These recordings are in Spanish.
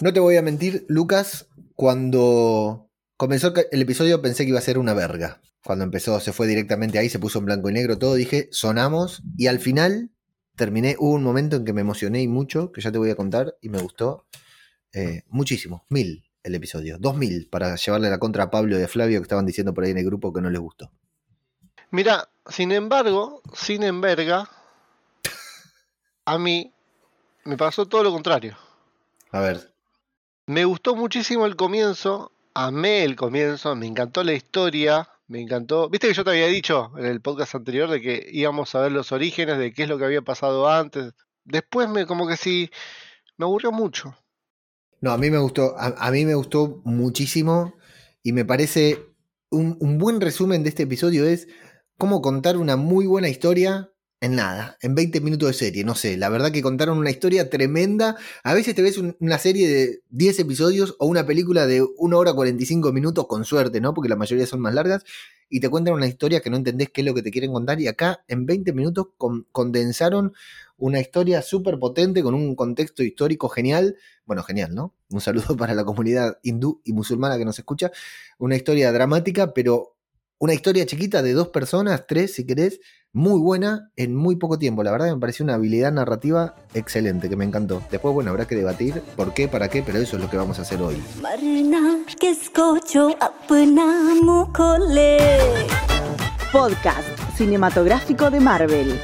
No te voy a mentir, Lucas, cuando comenzó el episodio pensé que iba a ser una verga. Cuando empezó, se fue directamente ahí, se puso en blanco y negro todo, dije, sonamos, y al final terminé, hubo un momento en que me emocioné y mucho, que ya te voy a contar, y me gustó eh, muchísimo, mil el episodio, dos mil, para llevarle la contra a Pablo y a Flavio que estaban diciendo por ahí en el grupo que no les gustó. Mira, sin embargo, sin enverga, a mí me pasó todo lo contrario. A ver. Me gustó muchísimo el comienzo, amé el comienzo, me encantó la historia, me encantó. Viste que yo te había dicho en el podcast anterior de que íbamos a ver los orígenes de qué es lo que había pasado antes. Después me como que sí me aburrió mucho. No, a mí me gustó, a, mí me gustó muchísimo y me parece un, buen resumen de este episodio es cómo contar una muy buena historia en nada, en 20 minutos de serie, no sé, la verdad que contaron una historia tremenda. A veces te ves una serie de 10 episodios o una película de 1 hora 45 minutos con suerte, ¿no? Porque la mayoría son más largas y te cuentan una historia que no entendés qué es lo que te quieren contar y acá en 20 minutos condensaron una historia súper potente con un contexto histórico genial. Bueno, genial, ¿no? Un saludo para la comunidad hindú y musulmana que nos escucha. Una historia dramática, pero una historia chiquita de dos personas, tres si querés, muy buena en muy poco tiempo. La verdad me pareció una habilidad narrativa excelente, que me encantó. Después, bueno, habrá que debatir por qué, para qué, pero eso es lo que vamos a hacer hoy. Podcast cinematográfico de Marvel.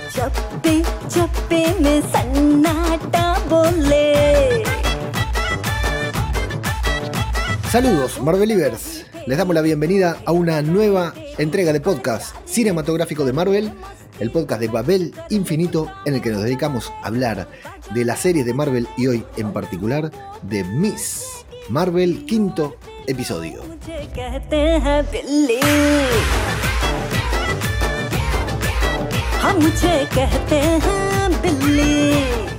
Saludos, Marvelivers. Les damos la bienvenida a una nueva entrega de podcast cinematográfico de Marvel, el podcast de Babel Infinito, en el que nos dedicamos a hablar de las series de Marvel y hoy en particular de Miss Marvel, quinto episodio.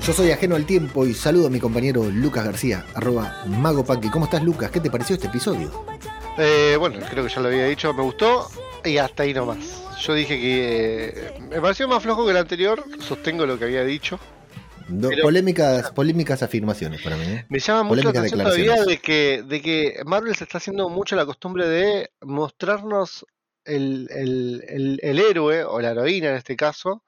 Yo soy ajeno al tiempo y saludo a mi compañero Lucas García, arroba Mago ¿Cómo estás, Lucas? ¿Qué te pareció este episodio? Eh, bueno, creo que ya lo había dicho, me gustó y hasta ahí nomás. Yo dije que eh, me pareció más flojo que el anterior, sostengo lo que había dicho. polémicas, polémicas afirmaciones para mí. ¿eh? Me llama mucho la atención todavía de que, de que Marvel se está haciendo mucho la costumbre de mostrarnos el, el, el, héroe o la heroína en este caso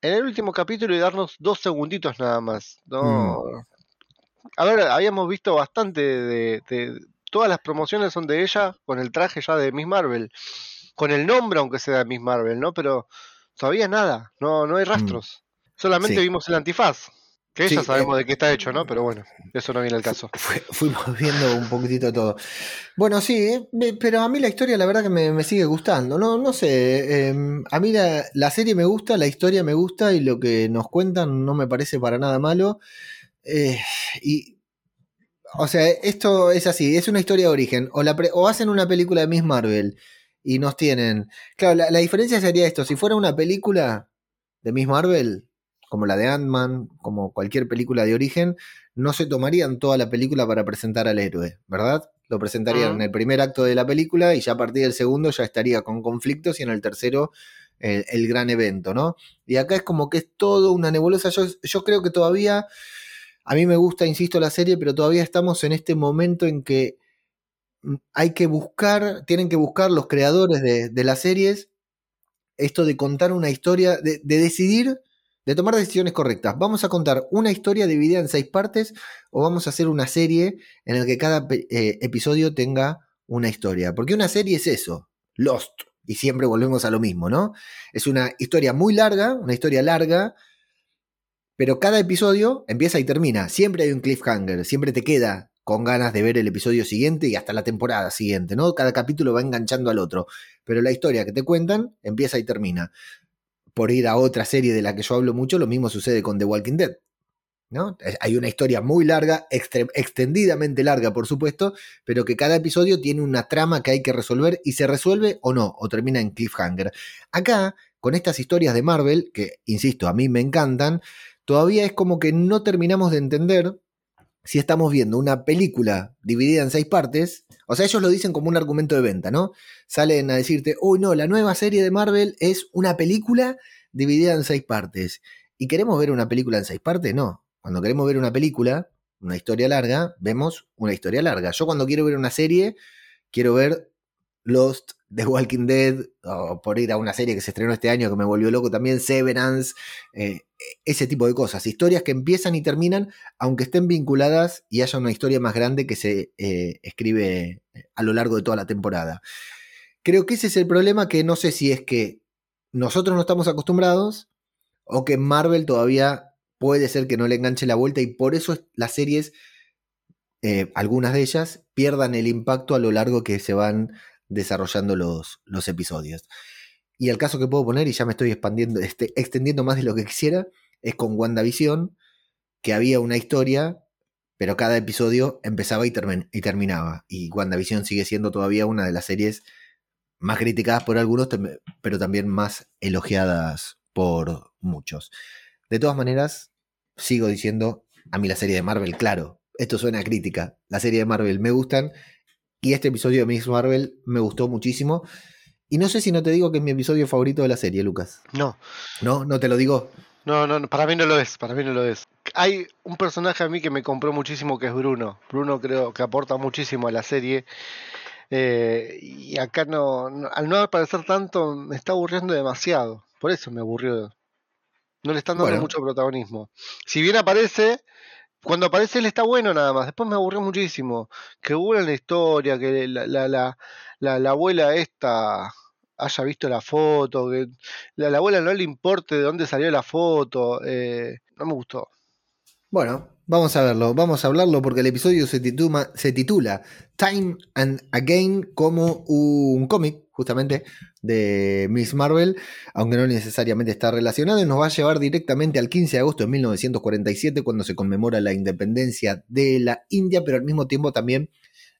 en el último capítulo y darnos dos segunditos nada más. No. Mm. A ver, habíamos visto bastante de, todas las promociones son de ella con el traje ya de Miss Marvel, con el nombre aunque sea de Miss Marvel, ¿no? Pero todavía nada, no, no hay mm. rastros. Solamente vimos el antifaz. Que ya sabemos eh, de qué está hecho, ¿no? Pero bueno, eso no viene al caso. fuimos viendo un poquitito todo. Bueno, sí, eh, pero a mí la historia la verdad que me, sigue gustando. No, no sé, em, a mí la, serie me gusta, la historia me gusta y lo que nos cuentan no me parece para nada malo. Eh, y o sea, esto es así, es una historia de origen. O, la o hacen una película de Miss Marvel y nos tienen... Claro, la, diferencia sería esto, si fuera una película de Miss Marvel, como la de Ant-Man, como cualquier película de origen, no se tomarían toda la película para presentar al héroe, ¿verdad? Lo presentarían en el primer acto de la película y ya a partir del segundo ya estaría con conflictos y en el tercero el, gran evento, ¿no? Y acá es como que es todo una nebulosa. Yo, yo creo que todavía a mí me gusta, insisto, la serie, pero todavía estamos en este momento en que mm, hay que buscar, tienen que buscar los creadores de, las series esto de contar una historia, de, decidir, de tomar decisiones correctas. ¿Vamos a contar una historia dividida en seis partes o vamos a hacer una serie en la que cada eh, episodio tenga una historia? Porque una serie es eso, Lost. Y siempre volvemos a lo mismo, ¿no? Es una historia muy larga, una historia larga, pero cada episodio empieza y termina. Siempre hay un cliffhanger, siempre te queda con ganas de ver el episodio siguiente y hasta la temporada siguiente, ¿no? Cada capítulo va enganchando al otro. Pero la historia que te cuentan empieza y termina. Por ir a otra serie de la que yo hablo mucho, lo mismo sucede con The Walking Dead. ¿no? Hay una historia muy larga, extendidamente larga, por supuesto, pero que cada episodio tiene una trama que hay que resolver y se resuelve o no, o termina en cliffhanger. Acá, con estas historias de Marvel, que, insisto, a mí me encantan, todavía es como que no terminamos de entender si estamos viendo una película dividida en seis partes, o sea, ellos lo dicen como un argumento de venta, ¿no? Salen a decirte, uy, no, la nueva serie de Marvel es una película dividida en seis partes. ¿Y queremos ver una película en seis partes? No. Cuando queremos ver una película, una historia larga, vemos una historia larga. Yo cuando quiero ver una serie, quiero ver Lost, The Walking Dead, o por ir a una serie que se estrenó este año que me volvió loco también, Severance, eh, ese tipo de cosas. Historias que empiezan y terminan, aunque estén vinculadas y haya una historia más grande que se eh, escribe a lo largo de toda la temporada. Creo que ese es el problema que no sé si es que nosotros no estamos acostumbrados o que Marvel todavía puede ser que no le enganche la vuelta y por eso las series, eh, algunas de ellas, pierdan el impacto a lo largo que se van desarrollando los, los episodios. Y el caso que puedo poner, y ya me estoy expandiendo, este, extendiendo más de lo que quisiera, es con WandaVision, que había una historia, pero cada episodio empezaba y, y terminaba. Y WandaVision sigue siendo todavía una de las series más criticadas por algunos, pero también más elogiadas por muchos. De todas maneras, sigo diciendo, a mí la serie de Marvel, claro, esto suena a crítica, la serie de Marvel me gustan y este episodio de Miss Marvel me gustó muchísimo. Y no sé si no te digo que es mi episodio favorito de la serie, Lucas. No. No, no te lo digo. No, no, para mí no lo es, para mí no lo es. Hay un personaje a mí que me compró muchísimo que es Bruno. Bruno creo que aporta muchísimo a la serie. Eh, y acá no, al no aparecer tanto, me está aburriendo demasiado. Por eso me aburrió. No le están dando mucho protagonismo. Si bien aparece, cuando aparece él está bueno nada más. Después me aburrió muchísimo. Que hubo en la historia, que la, la, la, la, abuela esta haya visto la foto, que la, la, abuela no le importe de dónde salió la foto. Eh, no me gustó. Bueno, vamos a verlo, vamos a hablarlo porque el episodio se titula Time and Again como un cómic justamente de Miss Marvel, aunque no necesariamente está relacionado, y nos va a llevar directamente al 15 de agosto de 1947 cuando se conmemora la independencia de la India, pero al mismo tiempo también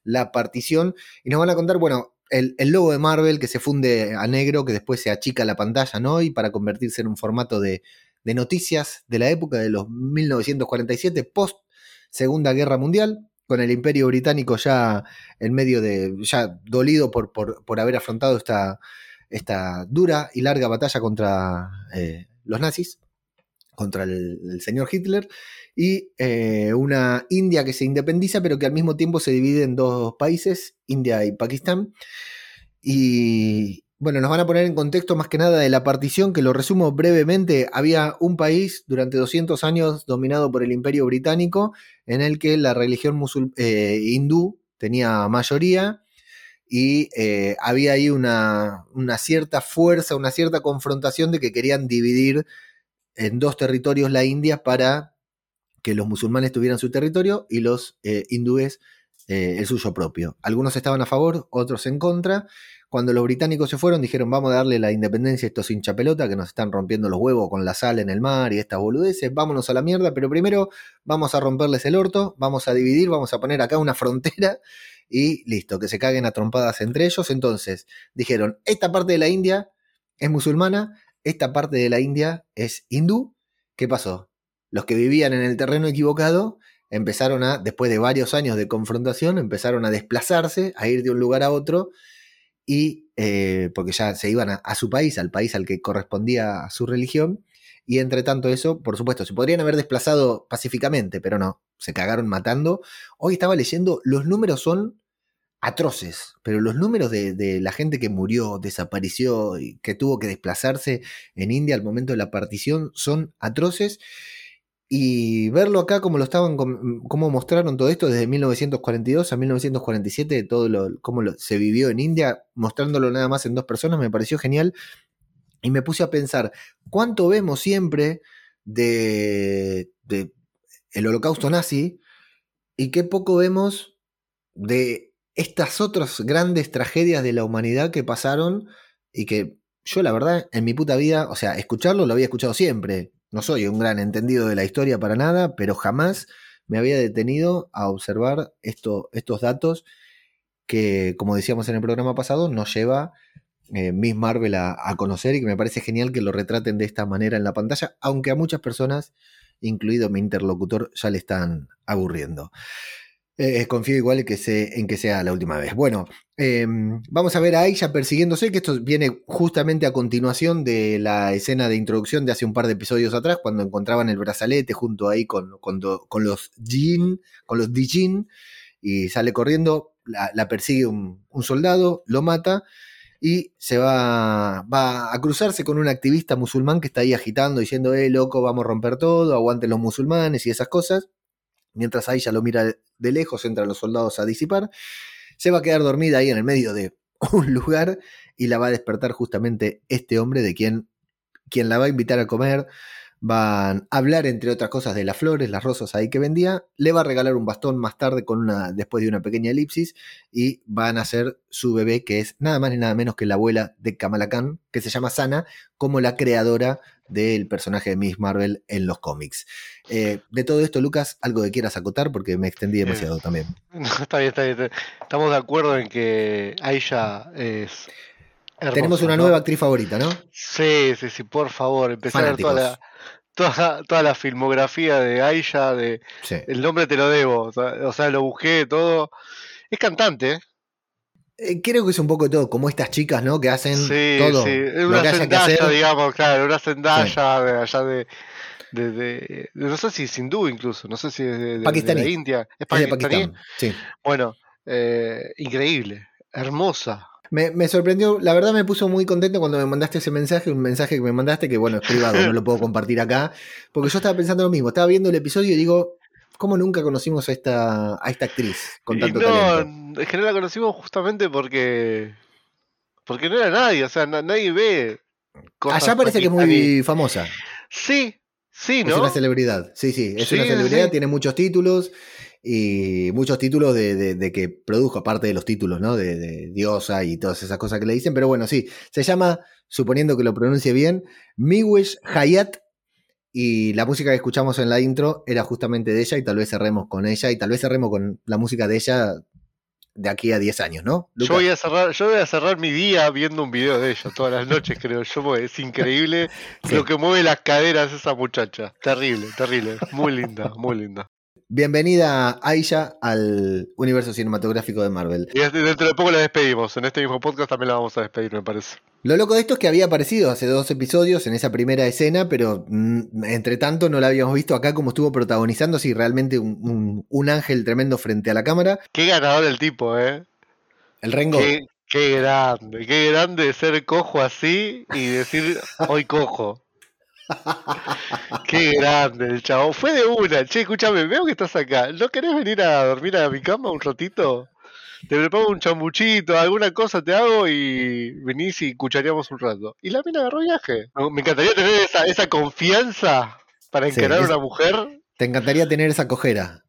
la partición, y nos van a contar, bueno, el, logo de Marvel que se funde a negro, que después se achica la pantalla, ¿no? Y para convertirse en un formato de noticias de la época de los 1947, post Segunda Guerra Mundial, con el Imperio Británico ya en medio de, ya dolido por, por, haber afrontado esta, esta, dura y larga batalla contra eh, los nazis, contra el, señor Hitler, y eh, una India que se independiza, pero que al mismo tiempo se divide en dos países, India y Pakistán. Y, bueno, nos van a poner en contexto más que nada de la partición, que lo resumo brevemente. Había un país durante 200 años dominado por el Imperio Británico, en el que la religión eh, hindú tenía mayoría y eh, había ahí una, cierta fuerza, una cierta confrontación de que querían dividir en dos territorios la India para que los musulmanes tuvieran su territorio y los eh, hindúes el suyo propio. Algunos estaban a favor, otros en contra. Cuando los británicos se fueron, dijeron, vamos a darle la independencia a estos hinchapelota que nos están rompiendo los huevos con la sal en el mar y estas boludeces, vámonos a la mierda, pero primero vamos a romperles el orto, vamos a dividir, vamos a poner acá una frontera y listo, que se caguen a trompadas entre ellos. Entonces dijeron, esta parte de la India es musulmana, esta parte de la India es hindú. ¿Qué pasó? Los que vivían en el terreno equivocado empezaron a, después de varios años de confrontación, empezaron a desplazarse, a ir de un lugar a otro y eh, porque ya se iban a, su país, al país al que correspondía a su religión, y entre tanto eso, por supuesto, se podrían haber desplazado pacíficamente, pero no, se cagaron matando. Hoy estaba leyendo, los números son atroces, pero los números de, de, la gente que murió, desapareció y que tuvo que desplazarse en India al momento de la partición son atroces. Y verlo acá como lo estaban, como mostraron todo esto desde 1942 a 1947, todo lo, cómo se vivió en India, mostrándolo nada más en dos personas, me pareció genial. Y me puse a pensar, ¿cuánto vemos siempre de, de el holocausto nazi? Y qué poco vemos de estas otras grandes tragedias de la humanidad que pasaron y que yo la verdad en mi puta vida, o sea, escucharlo lo había escuchado siempre, no soy un gran entendido de la historia para nada, pero jamás me había detenido a observar esto, estos datos que, como decíamos en el programa pasado, nos lleva eh, Miss Marvel a, conocer y que me parece genial que lo retraten de esta manera en la pantalla, aunque a muchas personas, incluido mi interlocutor, ya le están aburriendo. Eh, confío igual que en que sea la última vez. Bueno, em, vamos a ver a ella persiguiéndose, que esto viene justamente a continuación de la escena de introducción de hace un par de episodios atrás, cuando encontraban el brazalete junto ahí con, con, los Jin, con los Dijin, y sale corriendo, la, persigue un, soldado, lo mata y se va, va, a cruzarse con un activista musulmán que está ahí agitando, diciendo, eh, loco, vamos a romper todo, aguanten los musulmanes y esas cosas. Mientras Aisha lo mira de lejos, entran los soldados a disipar. Se va a quedar dormida ahí en el medio de un lugar y la va a despertar justamente este hombre de quien, quien la va a invitar a comer, van a hablar entre otras cosas de las flores, las rosas ahí que vendía, le va a regalar un bastón más tarde con una, después de una pequeña elipsis y van a ser su bebé que es nada más ni nada menos que la abuela de Kamala Khan, que se llama Sana, como la creadora del personaje de Miss Marvel en los cómics. Eh, de todo esto, Lucas, algo que quieras acotar porque me extendí demasiado también. está bien, está bien. Estamos de acuerdo en que Aisha es... Tenemos una nueva actriz favorita, ¿no? Sí, sí, sí, por favor, empezar a ver toda la, toda, la filmografía de Aisha, de el nombre te lo debo, o sea, lo busqué todo. Es cantante, ¿eh? Eh, creo que es un poco todo, como estas chicas, ¿no? Que hacen todo. Sí, una sendalla, digamos, claro, una sendalla de allá de, de, No sé si es hindú incluso, no sé si es de, Pakistaní. la India. ¿Es pakistaní? sí. Bueno, eh, increíble, hermosa. Me, sorprendió, la verdad me puso muy contento cuando me mandaste ese mensaje, un mensaje que me mandaste que, bueno, es privado, no lo puedo compartir acá, porque yo estaba pensando lo mismo, estaba viendo el episodio y digo, ¿cómo nunca conocimos a esta, a esta actriz con tanto no, En general la conocimos justamente porque, porque no era nadie, o sea, nadie ve. Cosas Allá parece que es muy famosa. Sí, sí, ¿no? Es una celebridad, sí, sí, es una celebridad, tiene muchos títulos y muchos títulos de, que produjo, aparte de los títulos, ¿no? De, diosa y todas esas cosas que le dicen, pero bueno, sí, se llama, suponiendo que lo pronuncie bien, Miwish Hayat, y la música que escuchamos en la intro era justamente de ella, y tal vez cerremos con ella, y tal vez cerremos con la música de ella de aquí a 10 años, ¿no? Yo voy, a cerrar, yo voy a cerrar mi día viendo un video de ella todas las noches, creo yo. Es increíble lo que mueve las caderas esa muchacha. Terrible, terrible. Muy linda, muy linda. Bienvenida, Aisha, al universo cinematográfico de Marvel. Y dentro de poco la despedimos. En este mismo podcast también la vamos a despedir, me parece. Lo loco de esto es que había aparecido hace dos episodios en esa primera escena, pero mm, entre tanto no la habíamos visto acá como estuvo protagonizando, así realmente un, ángel tremendo frente a la cámara. Qué ganador el tipo, ¿eh? El Rengo. Qué, qué grande, qué grande ser cojo así y decir hoy cojo. Qué grande el chavo. Fue de una. Che, escúchame, veo que estás acá. ¿No querés venir a dormir a mi cama un ratito? Te preparo un chambuchito, alguna cosa te hago y venís y cuchareamos un rato. Y la mina agarró viaje. Me encantaría tener esa, esa confianza para encarar a una mujer. Te encantaría tener esa cojera.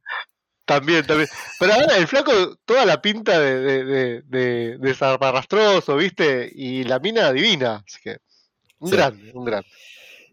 También, también. Pero ahora el flaco, toda la pinta de, de, de, de, ¿viste? Y la mina divina. Así que, un grande, un grande.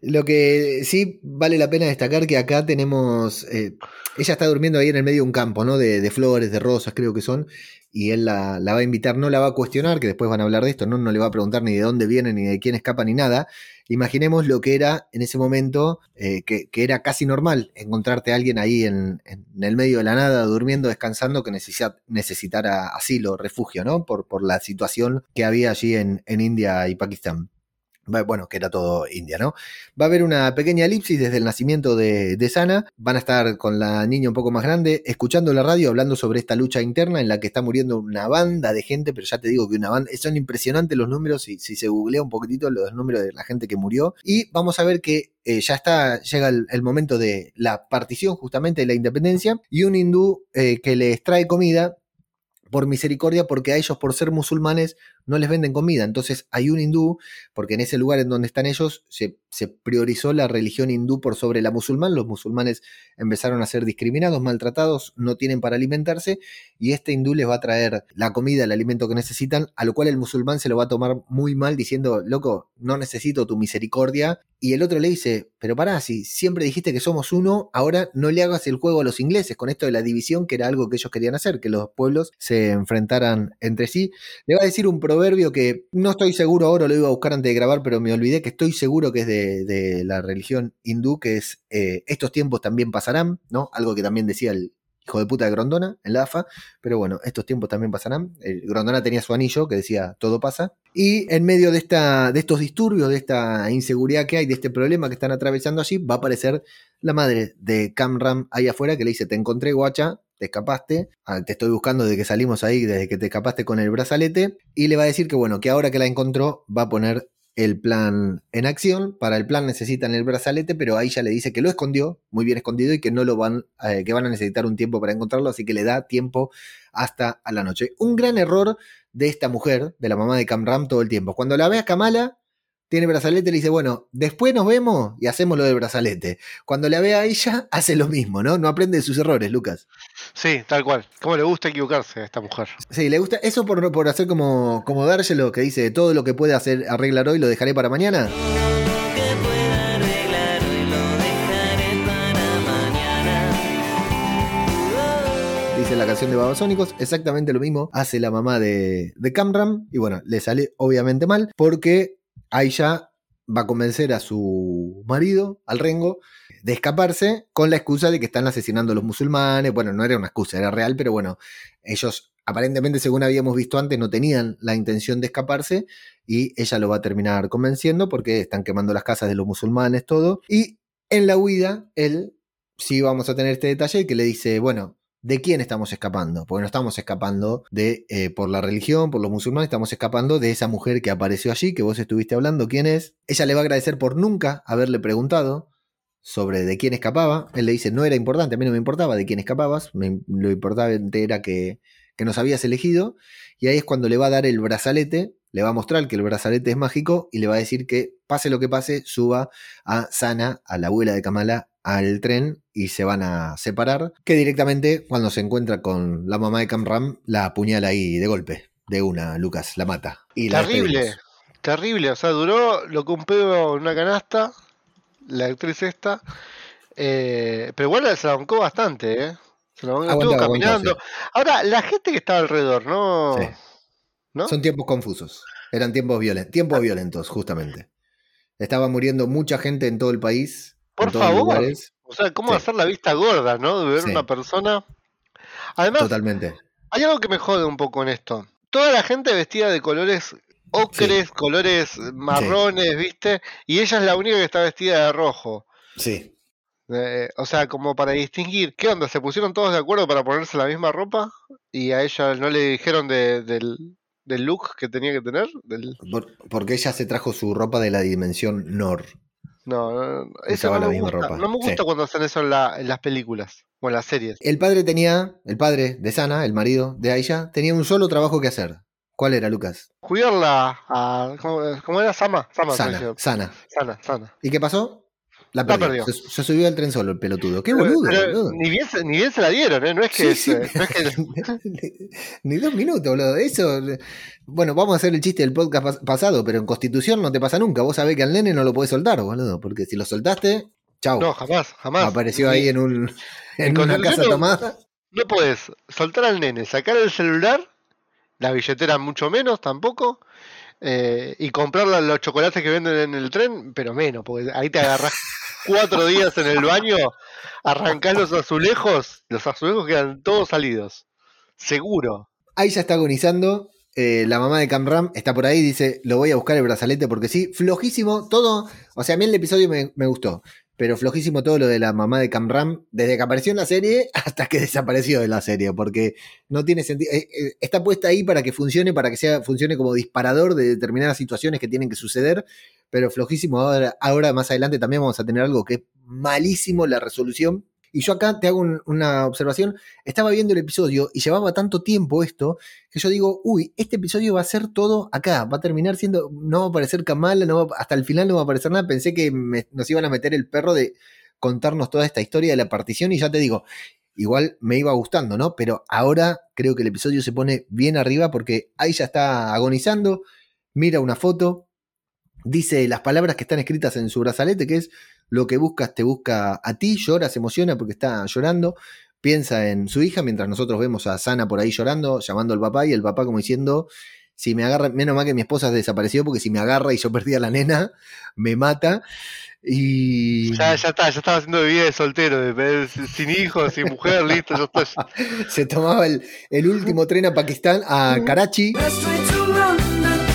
Lo que sí vale la pena destacar que acá tenemos. Eh, ella está durmiendo ahí en el medio de un campo, ¿no? De, flores, de rosas, creo que son. Y él la, va a invitar, no la va a cuestionar, que después van a hablar de esto, ¿no? No le va a preguntar ni de dónde viene, ni de quién escapa, ni nada. Imaginemos lo que era en ese momento, eh, que, era casi normal encontrarte a alguien ahí en, el medio de la nada, durmiendo, descansando, que necesitara asilo, refugio, ¿no? Por, por la situación que había allí en India y Pakistán bueno, que era todo India, ¿no? Va a haber una pequeña elipsis desde el nacimiento de, Sana. Van a estar con la niña un poco más grande, escuchando la radio, hablando sobre esta lucha interna en la que está muriendo una banda de gente, pero ya te digo que una banda. Son impresionantes los números, si, si se googlea un poquitito los números de la gente que murió. Y vamos a ver que eh, ya está, llega el, momento de la partición justamente de la independencia. Y un hindú eh, que les trae comida por misericordia, porque a ellos, por ser musulmanes, no les venden comida. Entonces hay un hindú, porque en ese lugar en donde están ellos se, priorizó la religión hindú por sobre la musulmán. Los musulmanes empezaron a ser discriminados, maltratados, no tienen para alimentarse, y este hindú les va a traer la comida, el alimento que necesitan, a lo cual el musulmán se lo va a tomar muy mal diciendo, loco, no necesito tu misericordia. Y el otro le dice, pero pará, si siempre dijiste que somos uno, ahora no le hagas el juego a los ingleses con esto de la división, que era algo que ellos querían hacer, que los pueblos se enfrentaran entre sí. Le va a decir un proverbio que no estoy seguro, ahora lo iba a buscar antes de grabar, pero me olvidé que estoy seguro que es de, la religión hindú, que es eh, estos tiempos también pasarán, ¿no? Algo que también decía el hijo de puta de Grondona en la AFA, pero bueno, estos tiempos también pasarán. Grondona tenía su anillo que decía todo pasa. Y en medio de, esta, de estos disturbios, de esta inseguridad que hay, de este problema que están atravesando allí, va a aparecer la madre de Camram ahí afuera que le dice, te encontré guacha, te escapaste, ah, te estoy buscando desde que salimos ahí, desde que te escapaste con el brazalete, y le va a decir que bueno, que ahora que la encontró va a poner el plan en acción. Para el plan necesitan el brazalete, pero ahí ya le dice que lo escondió, muy bien escondido, y que no lo van, eh, que van a necesitar un tiempo para encontrarlo, así que le da tiempo hasta a la noche. Un gran error de esta mujer, de la mamá de Camram, todo el tiempo. Cuando la ve a Kamala, tiene brazalete, le dice, bueno, después nos vemos y hacemos lo del brazalete. Cuando la ve a ella, hace lo mismo, ¿no? No aprende de sus errores, Lucas. Sí, tal cual. ¿Cómo le gusta equivocarse a esta mujer? Sí, le gusta. Eso por, por hacer como, como dárselo, que dice, todo lo que puede hacer arreglar hoy lo dejaré para mañana. Dice la canción de Babasónicos, exactamente lo mismo hace la mamá de, de Camram. Y bueno, le sale obviamente mal porque Aisha va a convencer a su marido, al Rengo, de escaparse con la excusa de que están asesinando a los musulmanes. Bueno, no era una excusa, era real, pero bueno, ellos aparentemente, según habíamos visto antes, no tenían la intención de escaparse y ella lo va a terminar convenciendo porque están quemando las casas de los musulmanes, todo. Y en la huida, él sí vamos a tener este detalle que le dice, bueno, ¿De quién estamos escapando? Porque no estamos escapando de eh, por la religión, por los musulmanes, estamos escapando de esa mujer que apareció allí, que vos estuviste hablando, ¿quién es? Ella le va a agradecer por nunca haberle preguntado sobre de quién escapaba. Él le dice, no era importante, a mí no me importaba de quién escapabas, lo importante era que, que nos habías elegido. Y ahí es cuando le va a dar el brazalete, le va a mostrar que el brazalete es mágico y le va a decir que pase lo que pase, suba a Sana, a la abuela de Kamala, al tren y se van a separar, que directamente cuando se encuentra con la mamá de Camram la apuñala ahí de golpe, de una, Lucas, la mata. Y terrible, terrible, o sea, duró lo que un pedo en una canasta, la actriz esta, eh, pero igual se la bancó bastante, ¿eh? Se la bancó, estuvo caminando. Ahora, la gente que estaba alrededor, ¿no? ¿No? Son tiempos confusos, eran tiempos, violentos, tiempos violentos, justamente. Estaba muriendo mucha gente en todo el país por favor. O sea, ¿cómo hacer la vista gorda, no? De ver una persona. Además, Totalmente. hay algo que me jode un poco en esto. Toda la gente vestida de colores ocres, colores marrones, ¿viste? Y ella es la única que está vestida de rojo. Sí. Eh, o sea, como para distinguir, ¿qué onda? ¿Se pusieron todos de acuerdo para ponerse la misma ropa? ¿Y a ella no le dijeron del, look que tenía que tener? porque ella se trajo su ropa de la dimensión Nor. No, eso no, me gusta. no me gusta cuando hacen eso en, las películas o en las series. El padre tenía, el padre de Sana, el marido de Aisha, tenía un solo trabajo que hacer. ¿Cuál era, Lucas? Cuidarla a. ¿Cómo, era? Sama. sana, sana. Sana, sana. ¿Y qué pasó? La perdió. Se, subió al tren solo el pelotudo. Qué boludo. Ni, bien, ni, bien, se la dieron, ¿eh? No es que. ni, dos minutos, boludo. Eso. Bueno, vamos a hacer el chiste del podcast pasado, pero en Constitución no te pasa nunca. Vos sabés que al nene no lo podés soltar, boludo. Porque si lo soltaste, chau. No, jamás, jamás. Apareció ahí en, un, en, una casa tomada. No podés soltar al nene, sacar el celular, la billetera mucho menos tampoco. Eh, y comprar los chocolates que venden en el tren, pero menos, porque ahí te agarras cuatro días en el baño, arrancás los azulejos, los azulejos quedan todos salidos. Seguro. Ahí ya está agonizando. Eh, la mamá de Camram está por ahí, dice, lo voy a buscar el brazalete porque sí, flojísimo, todo, o sea, a mí el episodio me, me gustó, pero flojísimo todo lo de la mamá de Camram, desde que apareció en la serie hasta que desapareció de la serie, porque no tiene sentido. Eh, eh, está puesta ahí para que funcione, para que sea, funcione como disparador de determinadas situaciones que tienen que suceder, pero flojísimo. Ahora, ahora más adelante también vamos a tener algo que es malísimo la resolución y yo acá te hago una observación. Estaba viendo el episodio y llevaba tanto tiempo esto que yo digo, uy, este episodio va a ser todo acá. Va a terminar siendo, no va a aparecer Kamala, no hasta el final no va a aparecer nada. Pensé que nos iban a meter el perro de contarnos toda esta historia de la partición y ya te digo, igual me iba gustando, ¿no? Pero ahora creo que el episodio se pone bien arriba porque ahí ya está agonizando, mira una foto, dice las palabras que están escritas en su brazalete, que es lo que buscas te busca a ti, llora, se emociona porque está llorando, piensa en su hija, mientras nosotros vemos a Sana por ahí llorando, llamando al papá y el papá como diciendo, si me agarra, menos mal que mi esposa desapareció, porque si me agarra y yo perdí a la nena, me mata. Y. Ya, ya está, ya estaba haciendo vida de soltero, sin hijos, sin mujer, listo, ya está. Se tomaba el, el, último tren a Pakistán, a Karachi.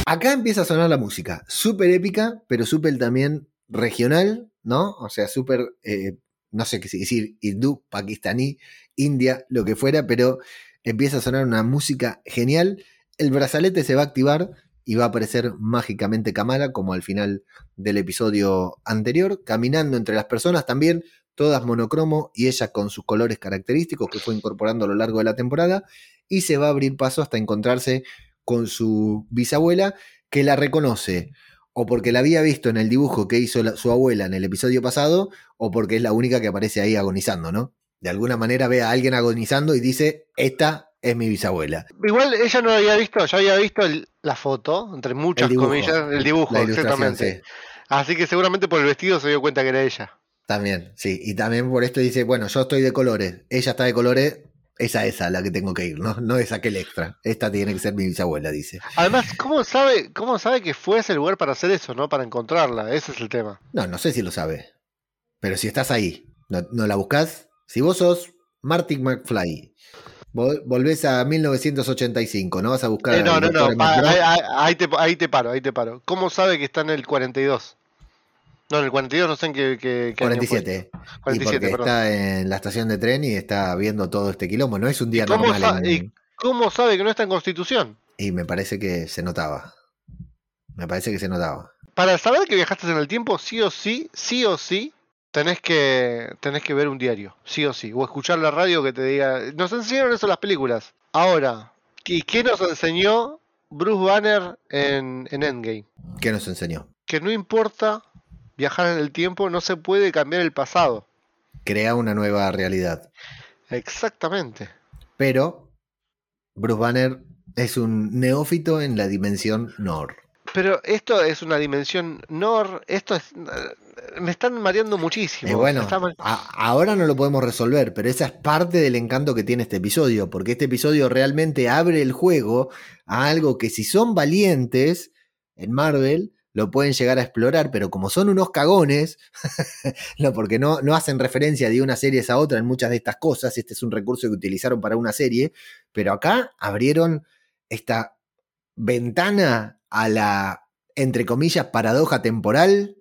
Acá empieza a sonar la música, súper épica, pero súper también regional, ¿no? O sea, súper, eh, no sé qué decir, hindú, pakistaní, india, lo que fuera, pero empieza a sonar una música genial. El brazalete se va a activar y va a aparecer mágicamente Kamala, como al final del episodio anterior, caminando entre las personas también, todas monocromo y ella con sus colores característicos que fue incorporando a lo largo de la temporada, y se va a abrir paso hasta encontrarse con su bisabuela, que la reconoce o porque la había visto en el dibujo que hizo su abuela en el episodio pasado, o porque es la única que aparece ahí agonizando, ¿no? De alguna manera ve a alguien agonizando y dice, esta es mi bisabuela. Igual ella no había visto, ya había visto la foto, entre muchas comillas, el dibujo, exactamente. Así que seguramente por el vestido se dio cuenta que era ella. También, sí. Y también por esto dice, bueno, yo estoy de colores, ella está de colores, esa esa la que tengo que ir, no, no es aquel extra. Esta tiene que ser mi bisabuela, dice. Además, ¿cómo sabe, cómo sabe que fue ese lugar para hacer eso, no? Para encontrarla, ese es el tema. No, no sé si lo sabe. Pero si estás ahí, no, la buscas. Si vos sos Martin McFly, volvés a 1985, no vas a buscar. Eh, no, no, no, ahí, te, ahí te paro, ahí te paro. ¿Cómo sabe que está en el 42? No, en el 42 no sé en qué. 47. 47. Y porque está en la estación de tren y está viendo todo este quilombo. No es un día normal. ¿Y cómo sabe que no está en Constitución? Y me parece que se notaba. Me parece que se notaba. Para saber que viajaste en el tiempo, sí o sí, sí o sí, tenés que, tenés que ver un diario. Sí o sí. O escuchar la radio que te diga. Nos enseñaron eso las películas. Ahora, ¿y qué nos enseñó Bruce Banner en, en Endgame? ¿Qué nos enseñó? Que no importa viajar en el tiempo, no se puede cambiar el pasado. Crea una nueva realidad. Exactamente. Pero Bruce Banner es un neófito en la dimensión Nor. Pero esto es una dimensión Nor, esto es... Me están mareando muchísimo. bueno, ahora no lo podemos resolver, pero esa es parte del encanto que tiene este episodio, porque este episodio realmente abre el juego a algo que si son valientes en Marvel, lo pueden llegar a explorar, pero como son unos cagones, no, porque no, no hacen referencia de una serie a otra en muchas de estas cosas, este es un recurso que utilizaron para una serie, pero acá abrieron esta ventana a la, entre comillas, paradoja temporal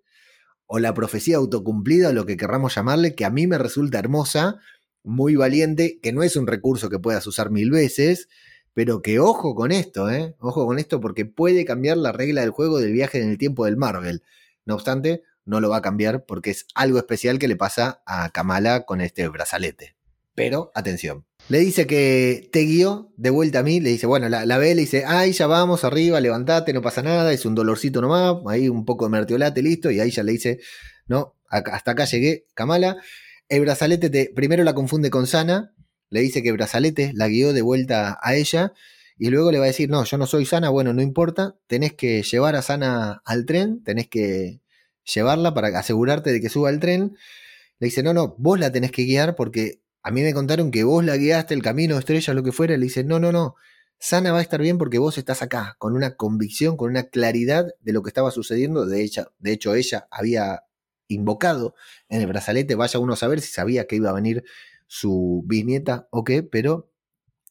o la profecía autocumplida, o lo que querramos llamarle, que a mí me resulta hermosa, muy valiente, que no es un recurso que puedas usar mil veces, pero que ojo con esto, ¿eh? Ojo con esto porque puede cambiar la regla del juego del viaje en el tiempo del Marvel. No obstante, no lo va a cambiar porque es algo especial que le pasa a Kamala con este brazalete. Pero, atención. Le dice que te guió de vuelta a mí, le dice, bueno, la, ve, le dice, ay, ya vamos, arriba, levantate, no pasa nada, es un dolorcito nomás, ahí un poco de mertiolate, listo, y ahí ya le dice, no, hasta acá llegué, Kamala. El brazalete te, primero la confunde con Sana, le dice que Brazalete la guió de vuelta a ella y luego le va a decir, no, yo no soy Sana, bueno, no importa, tenés que llevar a Sana al tren, tenés que llevarla para asegurarte de que suba al tren. Le dice, no, no, vos la tenés que guiar porque a mí me contaron que vos la guiaste el camino, estrella, lo que fuera. Le dice, no, no, no, Sana va a estar bien porque vos estás acá, con una convicción, con una claridad de lo que estaba sucediendo. De de hecho ella había invocado en el brazalete, vaya uno a saber si sabía que iba a venir su bisnieta o qué, pero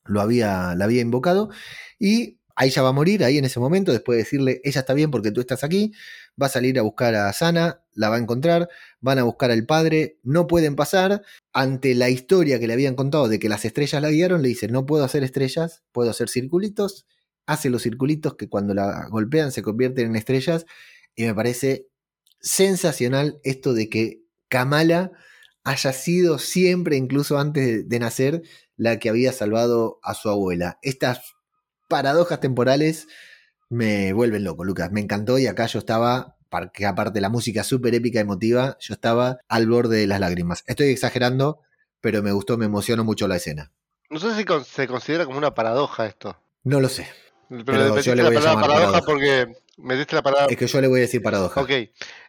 lo había, la había invocado y ahí ya va a morir, ahí en ese momento, después de decirle, ella está bien porque tú estás aquí, va a salir a buscar a Sana, la va a encontrar, van a buscar al padre, no pueden pasar, ante la historia que le habían contado de que las estrellas la guiaron, le dice, no puedo hacer estrellas, puedo hacer circulitos, hace los circulitos que cuando la golpean se convierten en estrellas, y me parece sensacional esto de que Kamala haya sido siempre, incluso antes de nacer, la que había salvado a su abuela. Estas paradojas temporales me vuelven loco, Lucas. Me encantó y acá yo estaba, porque aparte de la música súper épica y emotiva, yo estaba al borde de las lágrimas. Estoy exagerando, pero me gustó, me emocionó mucho la escena. No sé si se considera como una paradoja esto. No lo sé. Pero, yo le voy a llamar paradoja, porque me diste la palabra. Es que yo le voy a decir paradoja. Ok.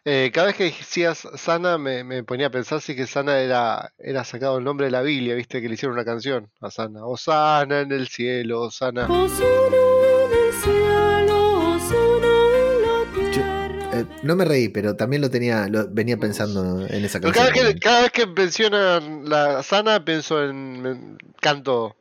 Eh, cada vez que decías Sana, me, me, ponía a pensar si que Sana era, era sacado el nombre de la Biblia, viste, que le hicieron una canción a Sana. O Sana en el cielo, o Sana. En el cielo, eh, no me reí, pero también lo tenía, lo, venía pensando en esa canción. Cada vez, que, cada mencionan la sana, pienso en, canto.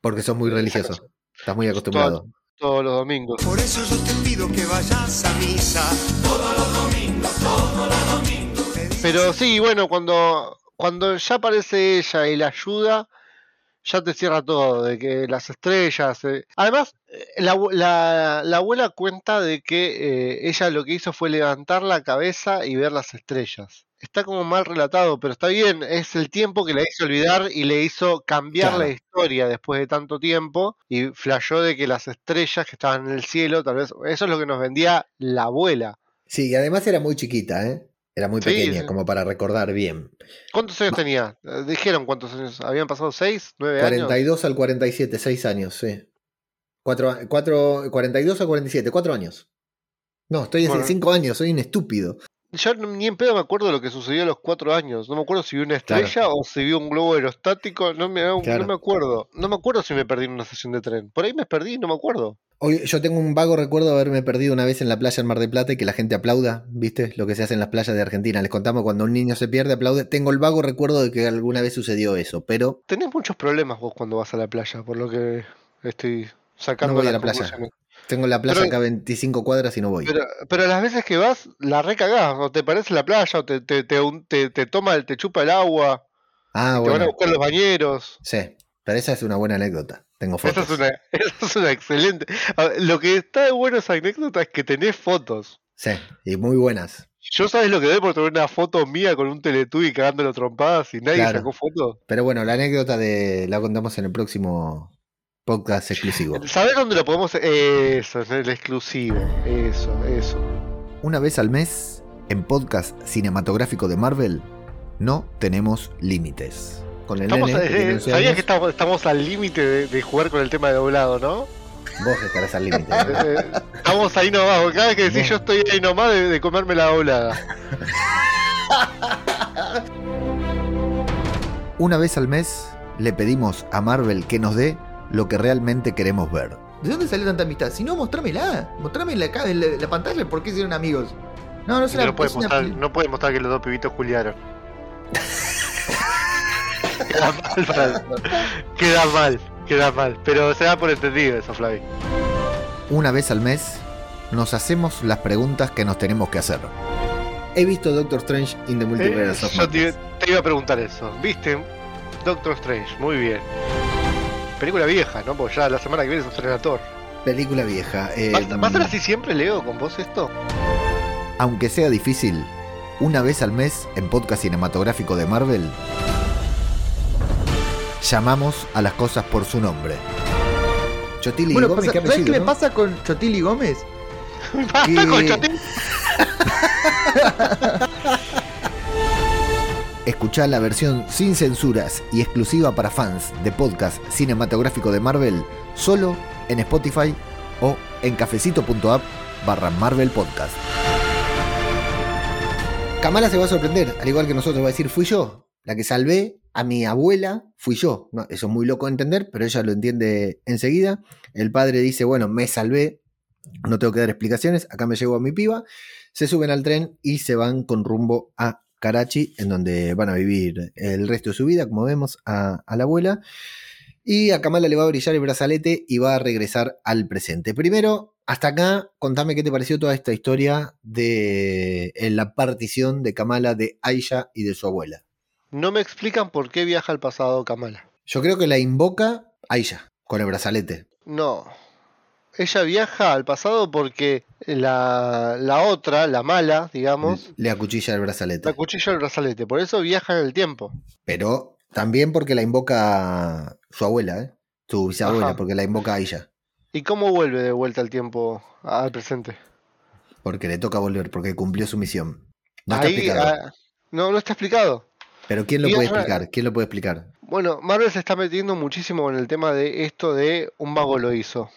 Porque sos muy religioso. Estás muy acostumbrado todos los domingos. Por eso yo te pido que vayas a misa. Todos los domingos, todos los domingos. Pero sí, bueno, cuando, cuando ya aparece ella y la ayuda ya te cierra todo, de que las estrellas... Eh. Además, eh, la, la, abuela cuenta de que eh, ella lo que hizo fue levantar la cabeza y ver las estrellas. Está como mal relatado, pero está bien, es el tiempo que le hizo olvidar y le hizo cambiar la historia después de tanto tiempo y flashó de que las estrellas que estaban en el cielo, tal vez, eso es lo que nos vendía la abuela. Sí, y además era muy chiquita, ¿eh? Era muy pequeña, como para recordar bien. ¿Cuántos años tenía? Dijeron cuántos años. ¿Habían pasado? ¿6? ¿9 años? 42 al 47, 6 años, sí. 4, 4, 42 al 47, 4 años. No, estoy hace 5 años, soy un estúpido. Yo ni en pedo me acuerdo de lo que sucedió a los 4 años. No me acuerdo si vi una estrella o si vi un globo aerostático. No me, no me acuerdo. No me acuerdo si me perdí en una sesión de tren. Por ahí me perdí, no me acuerdo. Hoy, yo tengo un vago recuerdo de haberme perdido una vez en la playa en Mar del Plata y que la gente aplauda, ¿viste? Lo que se hace en las playas de Argentina. Les contamos cuando un niño se pierde, aplaude. Tengo el vago recuerdo de que alguna vez sucedió eso, pero. Tenés muchos problemas vos cuando vas a la playa, por lo que estoy sacando. No voy a la playa. Tengo la playa acá 25 cuadras y no voy. Pero, pero las veces que vas, la recagás, o te parece la playa, o te, te, te, te, toma, te chupa el agua. Ah, bueno. Te van a buscar los bañeros. Sí, pero esa es una buena anécdota. Tengo fotos. Esa es una, excelente. Lo que está de bueno esa anécdota es que tenés fotos. Sí, y muy buenas. Yo sabes lo que doy por tener una foto mía con un teletubi cagándolo trompadas y nadie sacó fotos. Pero bueno, la anécdota de la contamos en el próximo podcast exclusivo. ¿Sabes dónde lo podemos? Eso, el exclusivo. Eso, eso. Una vez al mes, en podcast cinematográfico de Marvel, no tenemos límites con el estamos, nene. ¿Sabías que estamos, al límite de, jugar con el tema de doblado, no? Vos estarás al límite. Eh, estamos ahí nomás, cada vez que decís yo estoy ahí nomás de, comerme la doblada. Una vez al mes le pedimos a Marvel que nos dé lo que realmente queremos ver. ¿De dónde salió tanta amistad? Si no, mostrámela. Mostrámela acá en la, pantalla por qué hicieron amigos. No, no, se no, puede mostrar, no puede mostrar que los dos pibitos juliaron. queda mal, queda mal, queda mal. Pero se da por entendido eso, Flavi. Una vez al mes nos hacemos las preguntas que nos tenemos que hacer. He visto Doctor Strange in the Multiverse eh, Yo te, iba a preguntar eso. ¿Viste? Doctor Strange, muy bien. Película vieja, ¿no? Porque ya la semana que viene es un Thor. Película vieja. Eh, ¿Va a ser así siempre, Leo, con vos esto? Aunque sea difícil, una vez al mes en podcast cinematográfico de Marvel, llamamos a las cosas por su nombre. Chotili Gómez, ¿qué ¿sabes qué me pasa con Chotili Gómez? ¿Qué pasa con Chotili? Escuchá la versión sin censuras y exclusiva para fans de podcast cinematográfico de Marvel solo en Spotify o en cafecito.app barra Marvel Podcast. Kamala se va a sorprender, al igual que nosotros va a decir, fui yo, la que salvé a mi abuela fui yo. eso es muy loco de entender, pero ella lo entiende enseguida. El padre dice, bueno, me salvé, no tengo que dar explicaciones, acá me llevo a mi piba. Se suben al tren y se van con rumbo a Karachi, en donde van a vivir el resto de su vida, como vemos, a, la abuela. Y a Kamala le va a brillar el brazalete y va a regresar al presente. Primero, hasta acá, contame qué te pareció toda esta historia de la partición de Kamala de Aisha y de su abuela. No me explican por qué viaja al pasado Kamala. Yo creo que la invoca Aisha, con el brazalete. No. Ella viaja al pasado porque la, la otra, la mala, digamos. Le acuchilla el brazalete. Le acuchilla el brazalete. Por eso viaja en el tiempo. Pero también porque la invoca su abuela, ¿eh? Su bisabuela, porque la invoca a ella. ¿Y cómo vuelve de vuelta al tiempo, al presente? Porque le toca volver, porque cumplió su misión. No está explicado. Ah, no, no está explicado. Pero ¿quién lo puede explicar? ¿Quién lo puede explicar? Bueno, Marvel se está metiendo muchísimo en el tema de esto de un mago lo hizo.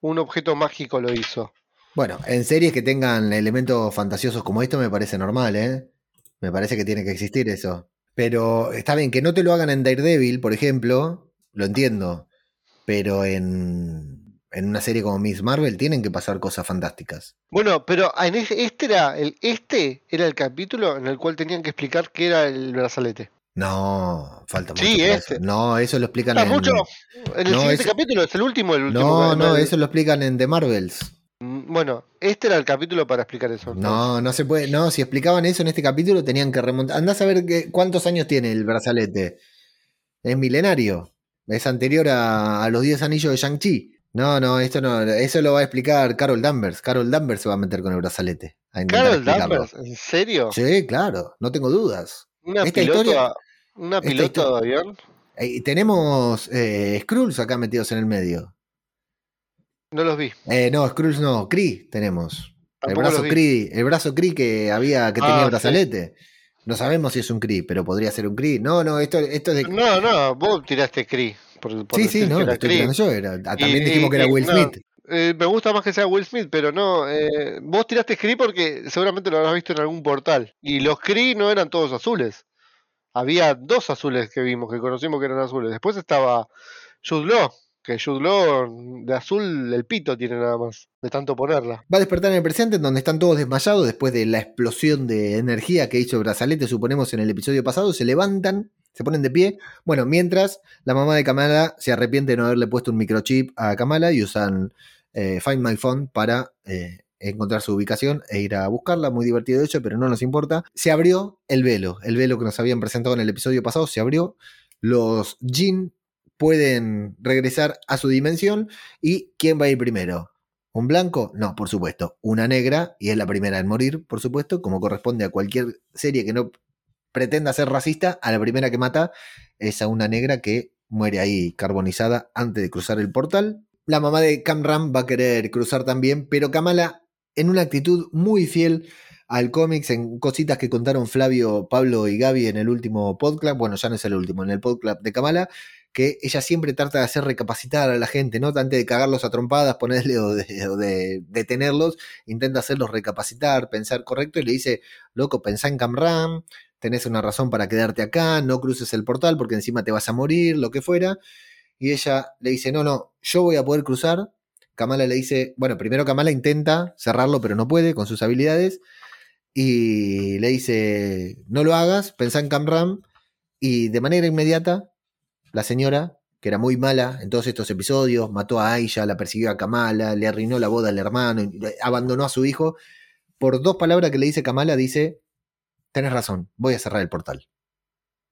Un objeto mágico lo hizo. Bueno, en series que tengan elementos fantasiosos como esto me parece normal, ¿eh? Me parece que tiene que existir eso. Pero está bien, que no te lo hagan en Daredevil, por ejemplo, lo entiendo. Pero en en una serie como Miss Marvel tienen que pasar cosas fantásticas. Bueno, pero en este era el este era el capítulo en el cual tenían que explicar qué era el brazalete. No, falta mucho. Sí, eso. No, eso lo explican en. mucho. En el No, siguiente ese- capítulo es el último, el último. No, no, eso lo explican en The Marvels. Mm, Bueno, este era el capítulo para explicar eso. No, no se puede. No, si explicaban eso en este capítulo tenían que remontar. Andás a ver qué- cuántos años tiene el brazalete. Es milenario. Es anterior a, a los 10 anillos de Shang-Chi. No, no, esto no. Eso lo va a explicar Carol Danvers. Carol Danvers se va a meter con el brazalete. A Carol explicarlo. Danvers, ¿en serio? Sí, claro, no tengo dudas. Una Esta piloto, historia- una piloto de avión. Eh, tenemos eh, Skrulls acá metidos en el medio. No los vi. Eh, no, Skrulls no, Kree tenemos. El brazo. Kree, el brazo Kree que había, que Ah, tenía sí. brazalete. No sabemos si es un Kree, pero podría ser un Kree. No, no, esto, esto es de. No, no, vos tiraste Cree. Por, por sí, sí, no, que estoy yo. Era, ah, también Y- dijimos y- que era Will no, Smith. Eh, me gusta más que sea Will Smith, pero no. eh, vos tiraste Cree porque seguramente lo habrás visto en algún portal. Y los Cree no eran todos azules. Había dos azules que vimos, que conocimos que eran azules. Después estaba Jude que Jude Law de azul el pito tiene nada más, de tanto ponerla. Va a despertar en el presente, en donde están todos desmayados después de la explosión de energía que hizo brazalete, suponemos, en el episodio pasado. Se levantan, se ponen de pie. Bueno, mientras la mamá de Kamala se arrepiente de no haberle puesto un microchip a Kamala y usan eh, Find My Phone para eh, encontrar su ubicación e ir a buscarla. Muy divertido de hecho, pero no nos importa. Se abrió el velo, el velo que nos habían presentado en el episodio pasado se abrió. Los Jin pueden regresar a su dimensión. ¿Y quién va a ir primero? ¿Un blanco? No, por supuesto. Una negra, y es la primera en morir, por supuesto, como corresponde a cualquier serie que no pretenda ser racista, a la primera que mata es a una negra que muere ahí carbonizada antes de cruzar el portal. La mamá de Camram va a querer cruzar también, pero Kamala, en una actitud muy fiel al cómics, en cositas que contaron Flavio, Pablo y Gaby en el último podcast, bueno, ya no es el último, en el podcast de Kamala, que ella siempre trata de hacer recapacitar a la gente, ¿no? Antes de cagarlos a trompadas, ponerle o de, de detenerlos, intenta hacerlos recapacitar, pensar correcto y le dice, loco, pensá en Camram, tenés una razón para quedarte acá, no cruces el portal porque encima te vas a morir, lo que fuera. Y ella le dice, no, no, yo voy a poder cruzar. Kamala le dice, bueno, primero Kamala intenta cerrarlo, pero no puede con sus habilidades. Y le dice, no lo hagas, pensá en Camram. Y de manera inmediata, la señora, que era muy mala en todos estos episodios, mató a Aisha, la persiguió a Kamala, le arruinó la boda al hermano, abandonó a su hijo. Por dos palabras que le dice Kamala, dice, tenés razón, voy a cerrar el portal.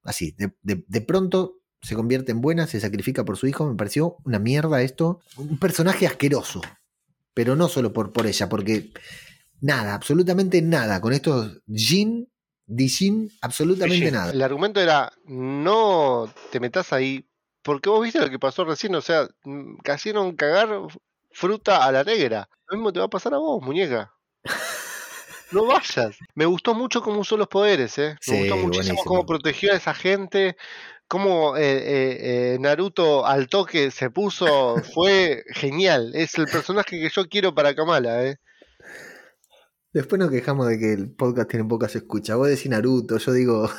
Así, de- de pronto se convierte en buena, se sacrifica por su hijo. Me pareció una mierda esto. Un personaje asqueroso. Pero no solo por, por ella, porque nada, absolutamente nada. Con estos Jin, Dijin, absolutamente nada. El argumento era, no te metas ahí, porque vos viste lo que pasó recién, o sea, mm, hicieron cagar fruta a la negra. Lo mismo te va a pasar a vos, muñeca. No vayas. Me gustó mucho cómo usó los poderes, ¿eh? Me Sí, gustó muchísimo buenísimo. cómo protegió a esa gente, cómo eh, eh, eh, Naruto al toque se puso, fue genial. Es el personaje que yo quiero para Kamala, ¿eh? Después nos quejamos de que el podcast tiene pocas escuchas. Vos decís Naruto, yo digo.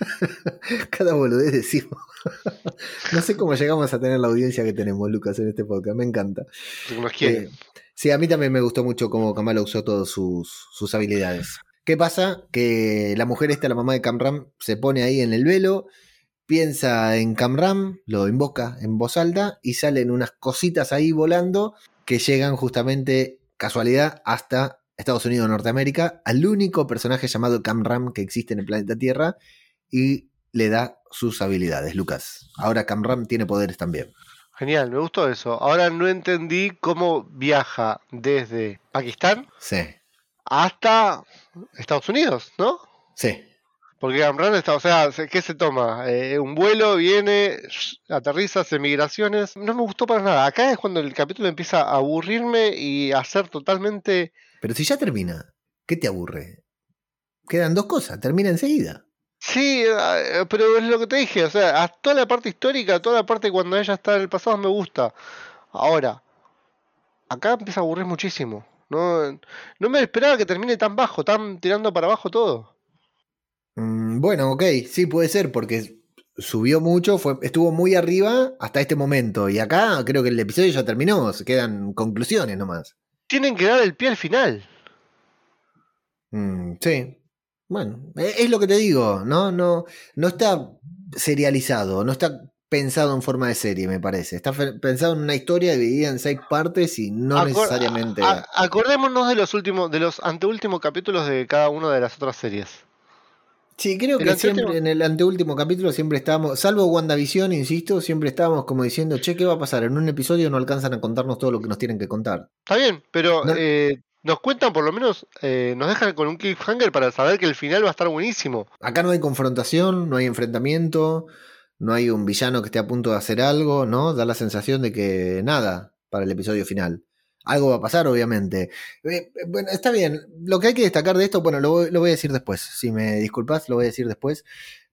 Cada boludez decimos. no sé cómo llegamos a tener la audiencia que tenemos, Lucas, en este podcast. Me encanta. Porque nos quiere. Sí, a mí también me gustó mucho cómo Kamala usó todas sus, sus habilidades. ¿Qué pasa? Que la mujer esta, la mamá de Camram, se pone ahí en el velo, piensa en Camram, lo invoca en voz alta y salen unas cositas ahí volando que llegan justamente, casualidad, hasta Estados Unidos, Norteamérica, al único personaje llamado Camram que existe en el planeta Tierra y le da sus habilidades, Lucas. Ahora Camram tiene poderes también. Genial, me gustó eso. Ahora no entendí cómo viaja desde Pakistán Sí, hasta Estados Unidos, ¿no? sí. Porque Amran está, o sea, se- ¿qué se toma? Eh, un vuelo, viene, aterriza, hace migraciones. No me gustó para nada. Acá es cuando el capítulo empieza a aburrirme y a ser totalmente. Pero si ya termina, ¿qué te aburre? Quedan dos cosas, termina enseguida. Sí, eh, pero es lo que te dije, o sea, toda la parte histórica, toda la parte cuando ella está en el pasado me gusta. Ahora, acá empieza a aburrir muchísimo. No, no me esperaba que termine tan bajo, tan tirando para abajo todo. Mm, bueno, ok, sí puede ser, porque subió mucho, fue, estuvo muy arriba hasta este momento. Y acá creo que el episodio ya terminó, se quedan conclusiones nomás. Tienen que dar el pie al final. Mm, sí. Bueno, e, es lo que te digo, ¿no? No, no está serializado, no está pensado en forma de serie, me parece. Está pensado en una historia dividida en seis partes y no necesariamente. acordémonos de los últimos, de los anteúltimos capítulos de cada una de las otras series. Sí, creo que siempre en el anteúltimo capítulo siempre estábamos, salvo WandaVision, insisto, siempre estábamos como diciendo, che, ¿qué va a pasar? En un episodio no alcanzan a contarnos todo lo que nos tienen que contar. Está bien, pero eh, nos cuentan por lo menos, eh, nos dejan con un cliffhanger para saber que el final va a estar buenísimo. Acá no hay confrontación, no hay enfrentamiento, no hay un villano que esté a punto de hacer algo, ¿no? Da la sensación de que nada para el episodio final. Algo va a pasar, obviamente. Eh, bueno, está bien. Lo que hay que destacar de esto, bueno, lo, voy a decir después. Si me disculpas, lo voy a decir después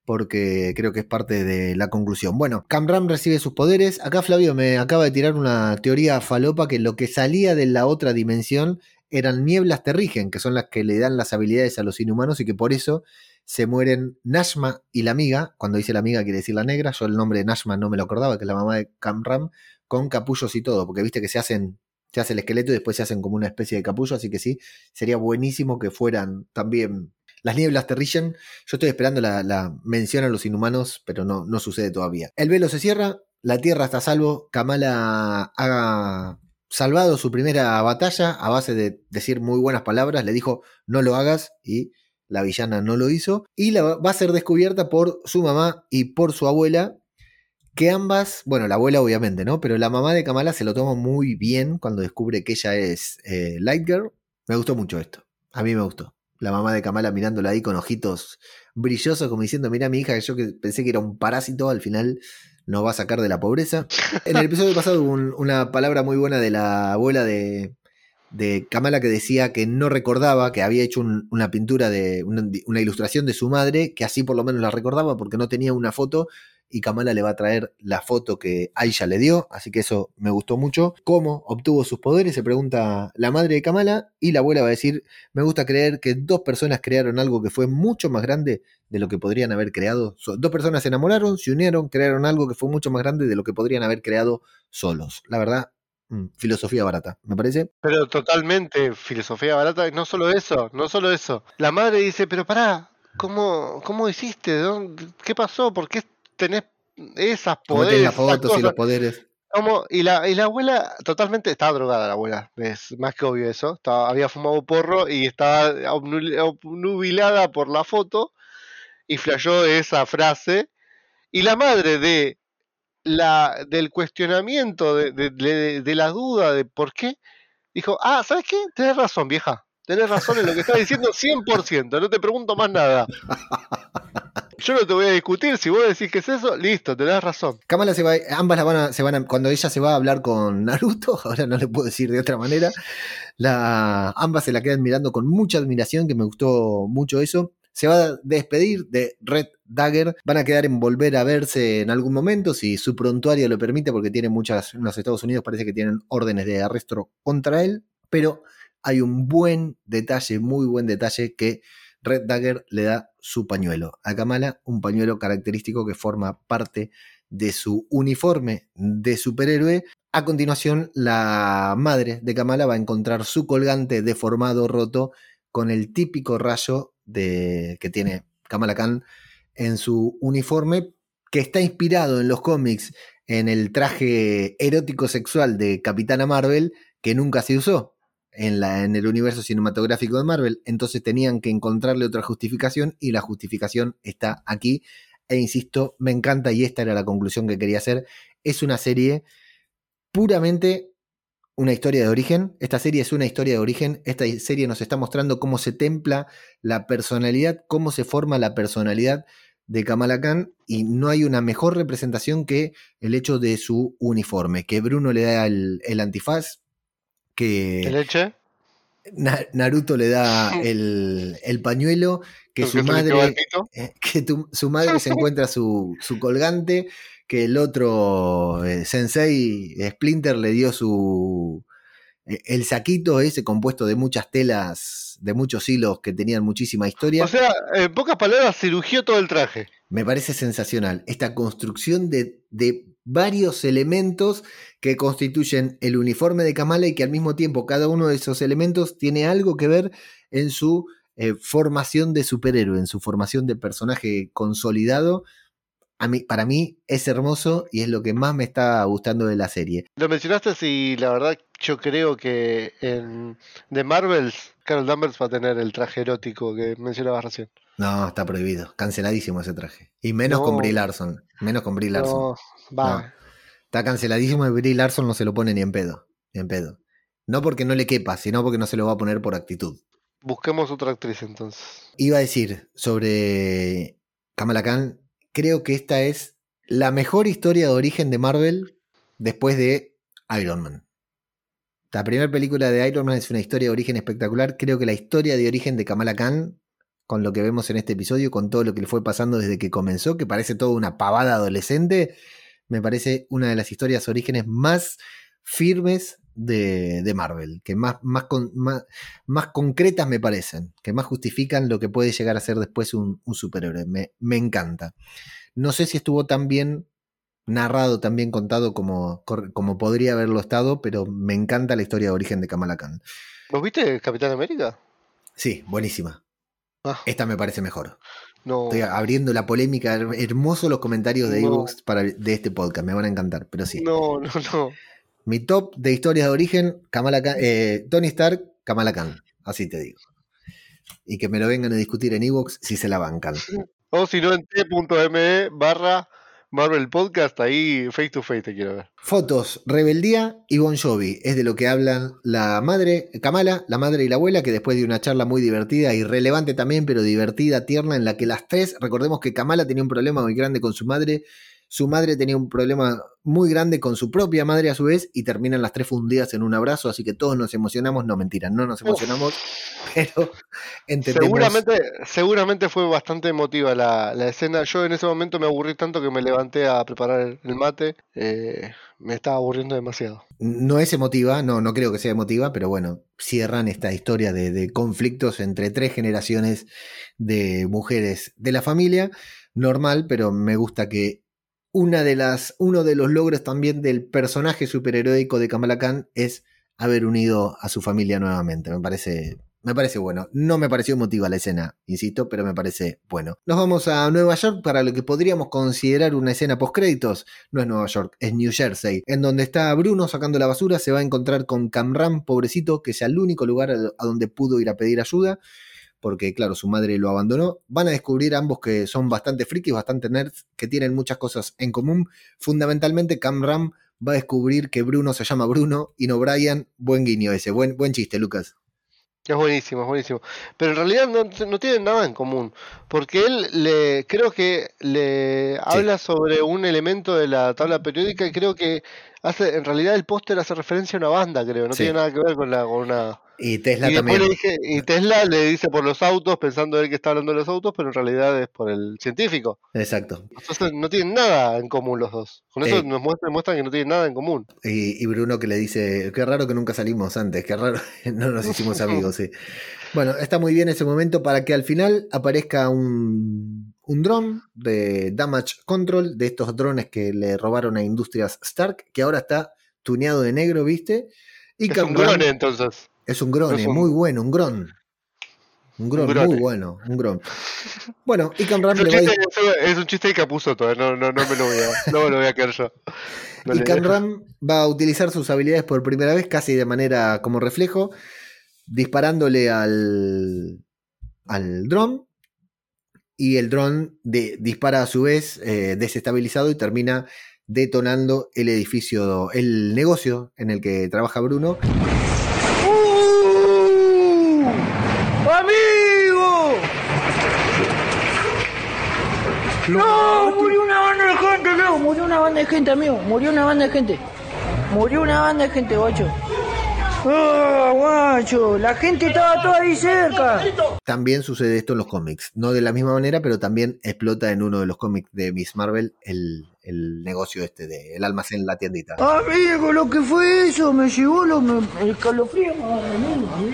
porque creo que es parte de la conclusión. Bueno, Camram recibe sus poderes. Acá Flavio me acaba de tirar una teoría falopa que lo que salía de la otra dimensión eran nieblas terrigen, que son las que le dan las habilidades a los inhumanos y que por eso se mueren Nashma y la amiga. Cuando dice la amiga quiere decir la negra. Yo el nombre de Nashma no me lo acordaba, que es la mamá de Camram, con capullos y todo, porque viste que se hacen se hace el esqueleto y después se hacen como una especie de capullo, así que sí, sería buenísimo que fueran también las nieblas Terrigen. Yo estoy esperando la, mención a los inhumanos, pero no, no sucede todavía. El velo se cierra, la tierra está a salvo, Kamala ha salvado su primera batalla a base de decir muy buenas palabras, le dijo no lo hagas y la villana no lo hizo, y la, va a ser descubierta por su mamá y por su abuela, que ambas, bueno, la abuela obviamente, ¿no? Pero la mamá de Kamala se lo toma muy bien cuando descubre que ella es eh, Light Girl. Me gustó mucho esto. A mí me gustó. La mamá de Kamala mirándola ahí con ojitos brillosos, como diciendo, mira mi hija, que yo que pensé que era un parásito, al final nos va a sacar de la pobreza. En el episodio pasado hubo una palabra muy buena de la abuela de, de Kamala que decía que no recordaba, que había hecho una pintura de una, ilustración de su madre, que así por lo menos la recordaba porque no tenía una foto y Kamala le va a traer la foto que Aisha le dio, así que eso me gustó mucho. ¿Cómo obtuvo sus poderes? Se pregunta la madre de Kamala y la abuela va a decir, me gusta creer que dos personas crearon algo que fue mucho más grande de lo que podrían haber creado. Dos personas se enamoraron, se unieron, crearon algo que fue mucho más grande de lo que podrían haber creado solos. La verdad, mm, filosofía barata, me parece. Pero totalmente filosofía barata, no solo eso, no solo eso. La madre dice, pero pará, ¿cómo, cómo hiciste? ¿Qué pasó? ¿Por qué tenés esas poderes. las fotos y los poderes. Como, y, la, y la abuela totalmente estaba drogada, la abuela, es más que obvio eso. Estaba, había fumado porro y estaba obnubilada por la foto y flayó esa frase. Y la madre de la, del cuestionamiento, de, de, de, la duda de por qué, dijo, ah, ¿sabes qué? Tienes razón, vieja. Tenés razón en lo que estás diciendo 100%, no te pregunto más nada. Yo no te voy a discutir, si vos decís que es eso, listo, tenés razón. Kamala se va, ambas la van a, se van cuando ella se va a hablar con Naruto, ahora no le puedo decir de otra manera, la, ambas se la quedan mirando con mucha admiración, que me gustó mucho eso. Se va a despedir de Red Dagger, van a quedar en volver a verse en algún momento, si su prontuario lo permite, porque tiene muchas, en los Estados Unidos parece que tienen órdenes de arresto contra él, pero hay un buen detalle, muy buen detalle que Red Dagger le da su pañuelo. A Kamala, un pañuelo característico que forma parte de su uniforme de superhéroe. A continuación, la madre de Kamala va a encontrar su colgante deformado, roto, con el típico rayo que tiene Kamala Khan en su uniforme, que está inspirado en los cómics en el traje erótico sexual de Capitana Marvel, que nunca se usó en, la, en el universo cinematográfico de Marvel, entonces tenían que encontrarle otra justificación y la justificación está aquí. E insisto, me encanta y esta era la conclusión que quería hacer. Es una serie puramente una historia de origen. Esta serie es una historia de origen. Esta serie nos está mostrando cómo se templa la personalidad, cómo se forma la personalidad de Kamala Khan y no hay una mejor representación que el hecho de su uniforme, que Bruno le da el, el antifaz, que leche? Naruto le da el, pañuelo, que su madre, eh, que su madre se encuentra su, colgante, que el otro eh, sensei Splinter le dio su eh, el saquito ese compuesto de muchas telas, de muchos hilos que tenían muchísima historia. O sea, en pocas palabras, cirugió todo el traje. Me parece sensacional. Esta construcción de, de varios elementos que constituyen el uniforme de Kamala y que al mismo tiempo cada uno de esos elementos tiene algo que ver en su eh, formación de superhéroe, en su formación de personaje consolidado. A mí, para mí es hermoso y es lo que más me está gustando de la serie. Lo mencionaste y la verdad yo creo que en The Marvels Carol Danvers va a tener el traje erótico que mencionabas recién. No, está prohibido. Canceladísimo ese traje. Y menos con Brie Larson. Menos con Brie Larson. No, va. Está canceladísimo y Brie Larson no se lo pone ni en pedo. Ni en pedo. No porque no le quepa, sino porque no se lo va a poner por actitud. Busquemos otra actriz entonces. Iba a decir sobre Kamala Khan, creo que esta es la mejor historia de origen de Marvel después de Iron Man. La primera película de Iron Man es una historia de origen espectacular. Creo que la historia de origen de Kamala Khan con lo que vemos en este episodio, con todo lo que le fue pasando desde que comenzó, que parece toda una pavada adolescente, me parece una de las historias orígenes más firmes de, Marvel, que más, más, más, concretas me parecen, que más justifican lo que puede llegar a ser después un, superhéroe. Me, me, encanta. No sé si estuvo tan bien narrado, tan bien contado como, como podría haberlo estado, pero me encanta la historia de origen de Kamala Khan. ¿Vos viste Capitán América? Sí, buenísima. Ah. Esta me parece mejor. No. Estoy abriendo la polémica. Hermoso los comentarios de para de este podcast. Me van a encantar, pero sí. No, no, no. Mi top de historias de origen, Kamala eh, Tony Stark, Kamala Khan. Así te digo. Y que me lo vengan a discutir en Evox si se la bancan. O si no en t.me barra Marvel Podcast, ahí face to face te quiero ver. Fotos, Rebeldía y Bon Jovi. Es de lo que hablan la madre, Kamala, la madre y la abuela, que después de una charla muy divertida y relevante también, pero divertida, tierna, en la que las tres, recordemos que Kamala tenía un problema muy grande con su madre su madre tenía un problema muy grande con su propia madre a su vez y terminan las tres fundidas en un abrazo, así que todos nos emocionamos, no mentira, no nos emocionamos, pero entendemos. Seguramente, seguramente fue bastante emotiva la, escena. Yo en ese momento me aburrí tanto que me levanté a preparar el mate, eh, me estaba aburriendo demasiado. No es emotiva, no, no creo que sea emotiva, pero bueno, cierran esta historia de, de conflictos entre tres generaciones de mujeres de la familia normal, pero me gusta que una de las, uno de los logros también del personaje superheroico de Kamala Khan es haber unido a su familia nuevamente. Me parece, me parece bueno. No me pareció emotiva la escena, insisto, pero me parece bueno. Nos vamos a Nueva York para lo que podríamos considerar una escena post créditos. No es Nueva York, es New Jersey, en donde está Bruno sacando la basura. Se va a encontrar con Camram, pobrecito, que es el único lugar a donde pudo ir a pedir ayuda porque claro, su madre lo abandonó. Van a descubrir ambos que son bastante frikis, bastante nerds, que tienen muchas cosas en común. Fundamentalmente, Cam Ram va a descubrir que Bruno se llama Bruno y no Brian. Buen guiño ese, buen, buen chiste, Lucas. Es buenísimo, es buenísimo. Pero en realidad no, tienen nada en común. Porque él le creo que le habla sobre un elemento de la tabla periódica y creo que hace, en realidad el póster hace referencia a una banda, creo. No tiene nada que ver con la, con una y Tesla también. y Tesla le dice por los autos, pensando él que está hablando de los autos, pero en realidad es por el científico. Exacto. Entonces no tienen nada en común los dos. Con eso nos muestran, que no tienen nada en común. Y, Bruno que le dice, qué raro que nunca salimos antes, qué raro, no nos hicimos amigos, sí. Bueno, está muy bien ese momento para que al final aparezca un, un dron de Damage Control, de estos drones que le robaron a Industrias Stark, que ahora está tuneado de negro, ¿viste? Y es un drone entonces. Es un grone, muy bueno, un gron. Un gron, muy bueno, un gron. Bueno, y Ram es, un chiste, es un chiste de Capuzoto, no, no, no me lo voy a, no me lo voy a quedar yo. y Ram va a utilizar sus habilidades por primera vez, casi de manera como reflejo, disparándole al, al dron. Y el dron dispara a su vez eh, desestabilizado y termina detonando el edificio, el negocio en el que trabaja Bruno. No, murió una banda de gente, Leo. Murió una banda de gente, amigo. Murió una banda de gente. Murió una banda de gente, guacho. ¡Ah, guacho! La gente estaba toda ahí cerca. También sucede esto en los cómics. No de la misma manera, pero también explota en uno de los cómics de Miss Marvel el, el negocio este de el almacén, la tiendita. Amigo, lo que fue eso, me llevó lo, me, el calofrío.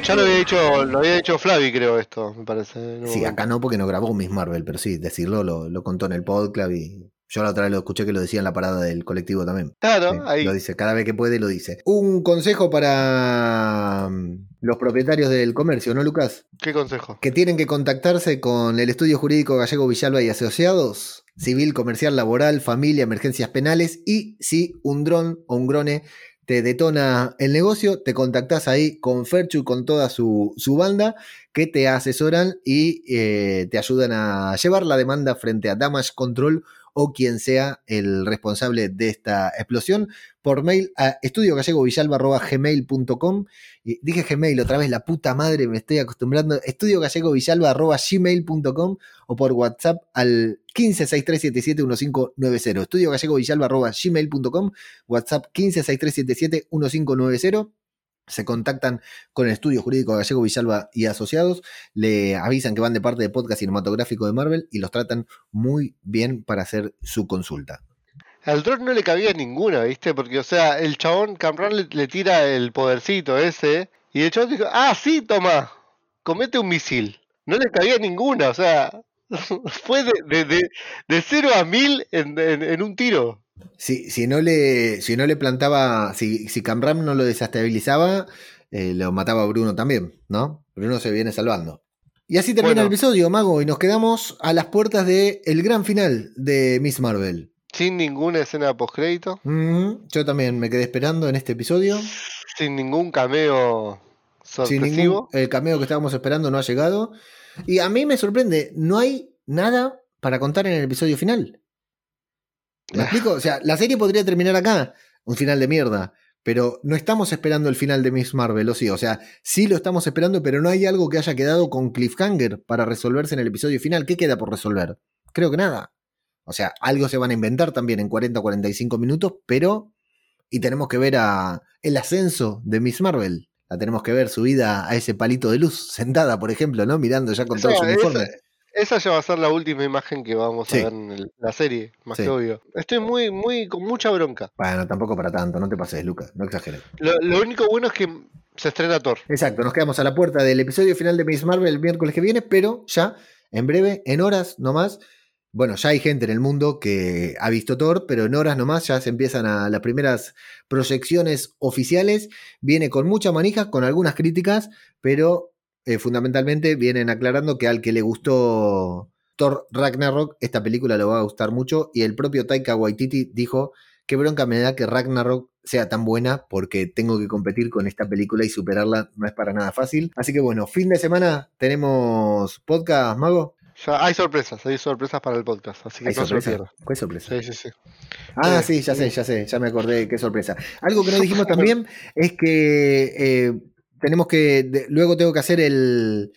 Ya lo había dicho, lo había dicho Flavi, creo, esto, me parece. Sí, acá no porque no grabó Miss Marvel, pero sí, decirlo lo, lo contó en el podcast y yo la otra vez lo escuché que lo decía en la parada del colectivo también. Claro, Sí, ahí. Lo dice, cada vez que puede lo dice. Un consejo para mm, los propietarios del comercio, ¿no, Lucas? ¿Qué consejo? Que tienen que contactarse con el estudio jurídico gallego Villalba y Asociados, civil, comercial, laboral, familia, emergencias penales y si un dron o un grone te detona el negocio, te contactás ahí con Ferchu y con toda su, su banda que te asesoran y eh, te ayudan a llevar la demanda frente a Damage Control o quien sea el responsable de esta explosión por mail a estudiogallegovillalba.gmail.com dije Gmail otra vez, la puta madre, me estoy acostumbrando. estudiogallegovillalba.gmail.com o por WhatsApp al 1563771590 estudiogallegovillalba.gmail.com WhatsApp 1563771590 se contactan con el estudio jurídico Gallego Villalba y Asociados, le avisan que van de parte de podcast cinematográfico de Marvel y los tratan muy bien para hacer su consulta. Al dron no le cabía ninguna, ¿viste? Porque, o sea, el chabón Camran le, tira el podercito ese y el chabón dijo, ah, sí, toma, comete un misil. No le cabía ninguna, o sea, fue de, de, de, de 0 a 1000 en, en, en un tiro. Si, si, no le, si no le plantaba, si, si Camram no lo desestabilizaba, eh, lo mataba a Bruno también, ¿no? Bruno se viene salvando. Y así termina Bueno. el episodio, Mago, y nos quedamos a las puertas del el gran final de Miss Marvel. Sin ninguna escena postcrédito, Mm, yo también me quedé esperando en este episodio. sin ningún cameo Sin ningún, sorpresivo. el cameo que estábamos esperando no ha llegado. Y a mí me sorprende, no hay nada para contar en el episodio final. ¿Me Ah. explico? O sea, la serie podría terminar acá, un final de mierda. Pero no estamos esperando el final de Miss Marvel, o sí. O sea, sí lo estamos esperando, pero no hay algo que haya quedado con cliffhanger para resolverse en el episodio final. ¿Qué queda por resolver? Creo que nada. O sea, algo se van a inventar también en 40 o 45 minutos, pero. Y tenemos que ver a el ascenso de Miss Marvel. La tenemos que ver subida a ese palito de luz, sentada, por ejemplo, ¿no? Mirando ya con todo su uniforme. esa- Esa ya va a ser la última imagen que vamos Sí. a ver en el- la serie, más Sí. que obvio. Estoy muy, muy, con mucha bronca. Bueno, tampoco para tanto, no te pases, Lucas, no exageres. Lo, lo único bueno es que se estrena Thor. Exacto, nos quedamos a la puerta del episodio final de Miss Marvel el miércoles que viene, pero ya en breve, en horas nomás. Bueno, ya hay gente en el mundo que ha visto Thor, pero en horas nomás ya se empiezan a las primeras proyecciones oficiales. Viene con mucha manija, con algunas críticas, pero eh, fundamentalmente vienen aclarando que al que le gustó Thor Ragnarok, esta película le va a gustar mucho. Y el propio Taika Waititi dijo qué bronca me da que Ragnarok sea tan buena porque tengo que competir con esta película y superarla no es para nada fácil. Así que bueno, fin de semana tenemos podcast, Mago. Ya hay sorpresas, hay sorpresas para el podcast, así que ¿Hay no se lo sorpresa? ¿Cuál sorpresa? Sí, sí, sí. Ah, Eh, sí, ya sé, ya sé, ya me acordé, qué sorpresa. Algo que no dijimos también es que eh, tenemos que, de- luego tengo que hacer el,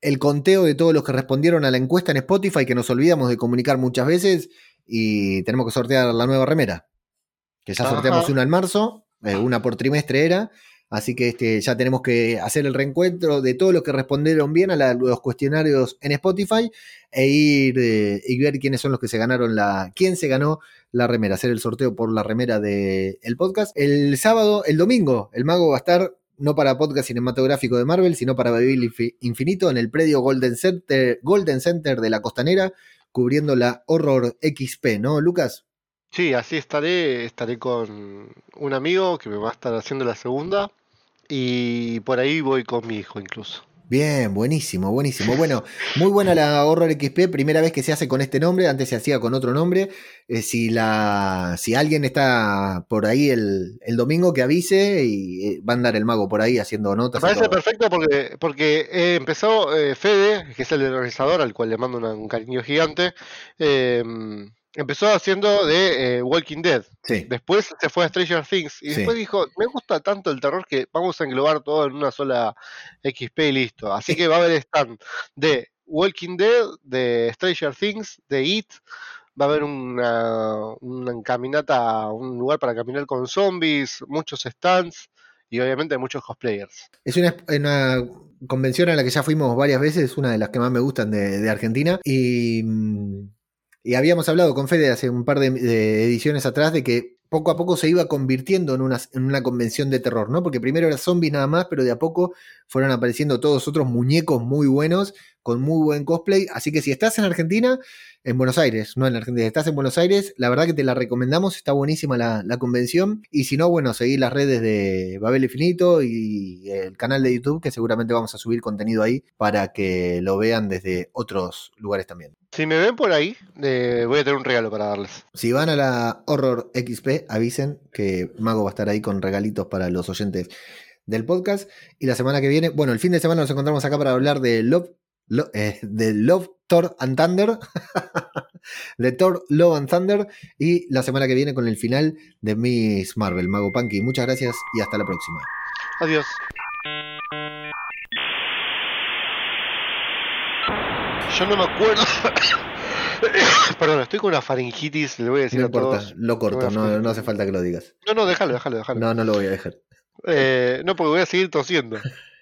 el conteo de todos los que respondieron a la encuesta en Spotify, que nos olvidamos de comunicar muchas veces, y tenemos que sortear la nueva remera, que ya Ajá. sorteamos una en marzo, eh, una por trimestre era, así que este, ya tenemos que hacer el reencuentro de todos los que respondieron bien a la- los cuestionarios en Spotify e ir eh, y ver quiénes son los que se ganaron la, quién se ganó la remera, hacer el sorteo por la remera del el podcast. El sábado, el domingo, el mago va a estar no para podcast cinematográfico de Marvel, sino para Infi- Infinito en el predio Golden Center, Golden Center de la Costanera, cubriendo la Horror XP, ¿no, Lucas? Sí, así estaré. Estaré con un amigo que me va a estar haciendo la segunda. Y por ahí voy con mi hijo incluso. Bien, buenísimo, buenísimo. Bueno, muy buena la Horror XP, primera vez que se hace con este nombre, antes se hacía con otro nombre. Eh, si, la, si alguien está por ahí el, el domingo, que avise y eh, va a andar el mago por ahí haciendo Me notas. y parece perfecto porque, porque eh, empezó eh, Fede, que es el organizador, al cual le mando una- un cariño gigante. Empezó haciendo de eh, Walking Dead. Sí, Después se fue a Stranger Things y Sí. después dijo, me gusta tanto el terror que vamos a englobar todo en una sola XP y listo. Así que va a haber stand de Walking Dead, de Stranger Things, de It, va a haber una, una caminata, un lugar para caminar con zombies, muchos stands y obviamente muchos cosplayers. Es una, una, convención a la que ya fuimos varias veces, una de las que más me gustan de, de Argentina, y, y, habíamos hablado con Fede hace un par de, ediciones atrás de que poco a poco se iba convirtiendo en una, en una, convención de terror, ¿no? Porque primero era zombies nada más, pero de a poco fueron apareciendo todos otros muñecos muy buenos, con muy buen cosplay. Así que si estás en Argentina, en Buenos Aires, no en Argentina, si estás en Buenos Aires, la verdad que te la recomendamos, está buenísima la, la convención. Y si no, bueno, seguí las redes de Babel Infinito y el canal de YouTube, que seguramente vamos a subir contenido ahí para que lo vean desde otros lugares también. Si me ven por ahí, eh, voy a tener un regalo para darles. Si van a la Horror XP, avisen que Mago va a estar ahí con regalitos para los oyentes del podcast. Y la semana que viene, bueno, el fin de semana nos encontramos acá para hablar de Love, Lo, eh, de Love, Thor and Thunder. de Thor, Love and Thunder. Y la semana que viene con el final de Miss Marvel, Mago Punky. Muchas gracias y hasta la próxima. Adiós. Yo no me acuerdo. Perdón, estoy con una faringitis, le voy a decir no a importa, todos. lo corto, no, no, hace falta que lo digas. No, no, déjalo, déjalo, déjalo. No, no lo voy a dejar. Eh, no, porque voy a seguir tosiendo.